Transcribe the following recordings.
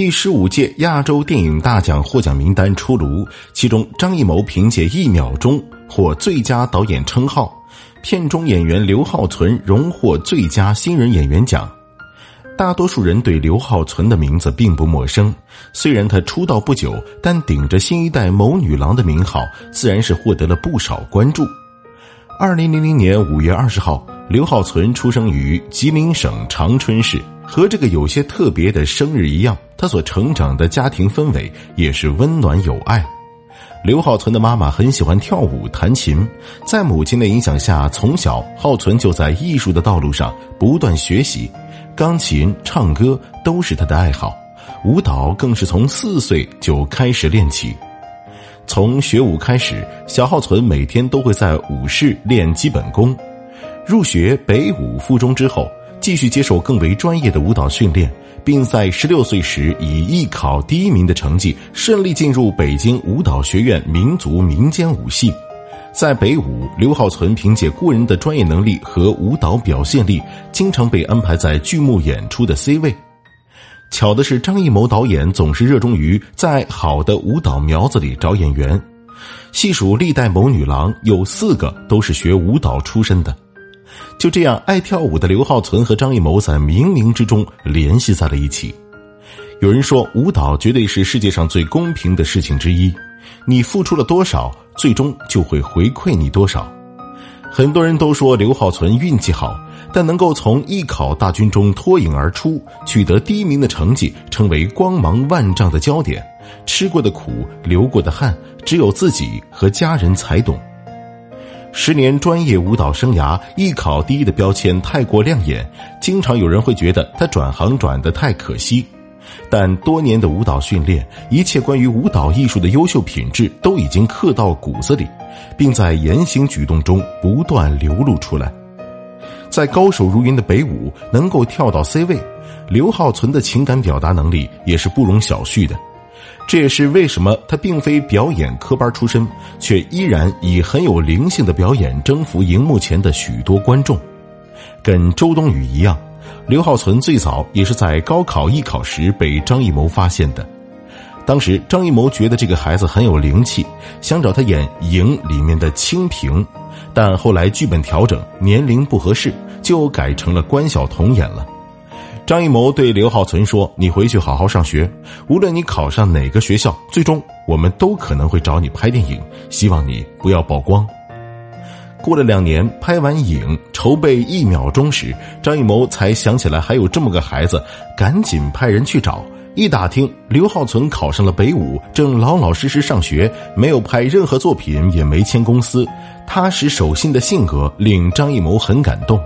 第十五届亚洲电影大奖获奖名单出炉，其中张艺谋凭借《一秒钟》获最佳导演称号，片中演员刘浩存荣获最佳新人演员奖。大多数人对刘浩存的名字并不陌生，虽然他出道不久，但顶着新一代谋女郎的名号，自然是获得了不少关注。二零零零年五月二十号，刘浩存出生于吉林省长春市。和这个有些特别的生日一样，他所成长的家庭氛围也是温暖有爱。刘浩存的妈妈很喜欢跳舞、弹琴，在母亲的影响下，从小浩存就在艺术的道路上不断学习。钢琴、唱歌都是他的爱好，舞蹈更是从四岁就开始练起。从学舞开始，小浩存每天都会在舞室练基本功。入学北舞附中之后，继续接受更为专业的舞蹈训练，并在十六岁时以艺考第一名的成绩顺利进入北京舞蹈学院民族民间舞系。在北舞，刘浩存凭借过人的专业能力和舞蹈表现力，经常被安排在剧目演出的 C 位。巧的是，张艺谋导演总是热衷于在好的舞蹈苗子里找演员。细数历代谋女郎，有四个都是学舞蹈出身的。就这样，爱跳舞的刘浩存和张艺谋在冥冥之中联系在了一起。有人说，舞蹈绝对是世界上最公平的事情之一。你付出了多少，最终就会回馈你多少。很多人都说刘浩存运气好，但能够从艺考大军中脱颖而出，取得第一名的成绩，成为光芒万丈的焦点。吃过的苦，流过的汗，只有自己和家人才懂。十年专业舞蹈生涯，艺考第一的标签太过亮眼，经常有人会觉得他转行转得太可惜。但多年的舞蹈训练，一切关于舞蹈艺术的优秀品质都已经刻到骨子里，并在言行举动中不断流露出来。在高手如云的北舞能够跳到 C 位，刘浩存的情感表达能力也是不容小觑的。这也是为什么他并非表演科班出身，却依然以很有灵性的表演征服荧幕前的许多观众。跟周冬雨一样。刘浩存最早也是在高考艺考时被张艺谋发现的，当时张艺谋觉得这个孩子很有灵气，想找他演《影》里面的清平，但后来剧本调整，年龄不合适，就改成了关晓彤演了。张艺谋对刘浩存说：“你回去好好上学，无论你考上哪个学校，最终我们都可能会找你拍电影，希望你不要曝光。”过了两年，拍完影，筹备一秒钟时，张艺谋才想起来还有这么个孩子，赶紧派人去找。一打听，刘浩存考上了北舞，正老老实实上学，没有拍任何作品，也没签公司，踏实守信的性格令张艺谋很感动。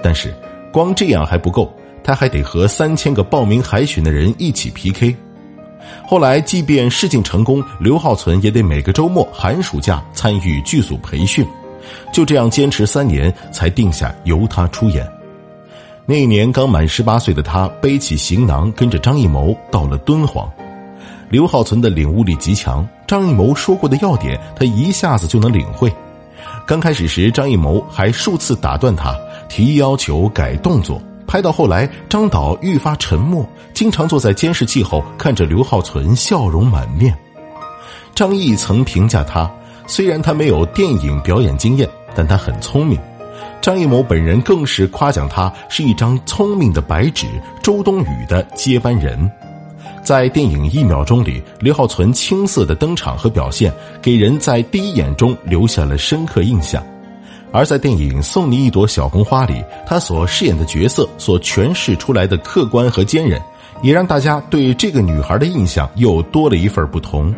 但是，光这样还不够，他还得和三千个报名海选的人一起 PK。后来，即便试镜成功，刘浩存也得每个周末、寒暑假参与剧组培训。就这样坚持三年，才定下由他出演。那一年刚满十八岁的他，背起行囊，跟着张艺谋到了敦煌。刘浩存的领悟力极强，张艺谋说过的要点，他一下子就能领会。刚开始时，张艺谋还数次打断他，提要求改动作。拍到后来，张导愈发沉默，经常坐在监视器后看着刘浩存，笑容满面。张译曾评价他。虽然他没有电影表演经验，但他很聪明。张艺谋本人更是夸奖他是一张聪明的白纸，周冬雨的接班人。在电影《一秒钟》里，刘浩存青涩的登场和表现，给人在第一眼中留下了深刻印象。而在电影《送你一朵小红花》里，他所饰演的角色所诠释出来的客观和坚韧，也让大家对这个女孩的印象又多了一份不同。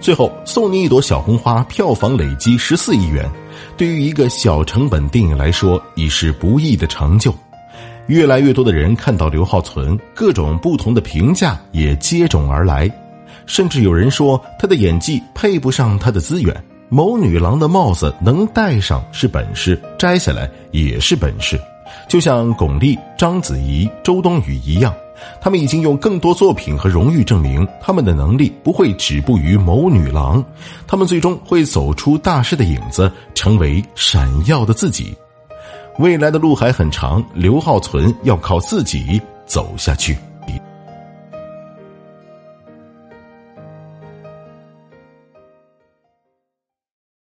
最后送你一朵小红花，票房累积十四亿元，对于一个小成本电影来说已是不易的成就。越来越多的人看到刘浩存，各种不同的评价也接踵而来，甚至有人说他的演技配不上他的资源。某女郎的帽子能戴上是本事，摘下来也是本事，就像巩俐、章子怡、周冬雨一样。他们已经用更多作品和荣誉证明，他们的能力不会止步于某女郎，他们最终会走出大师的影子，成为闪耀的自己。未来的路还很长，刘浩存要靠自己走下去。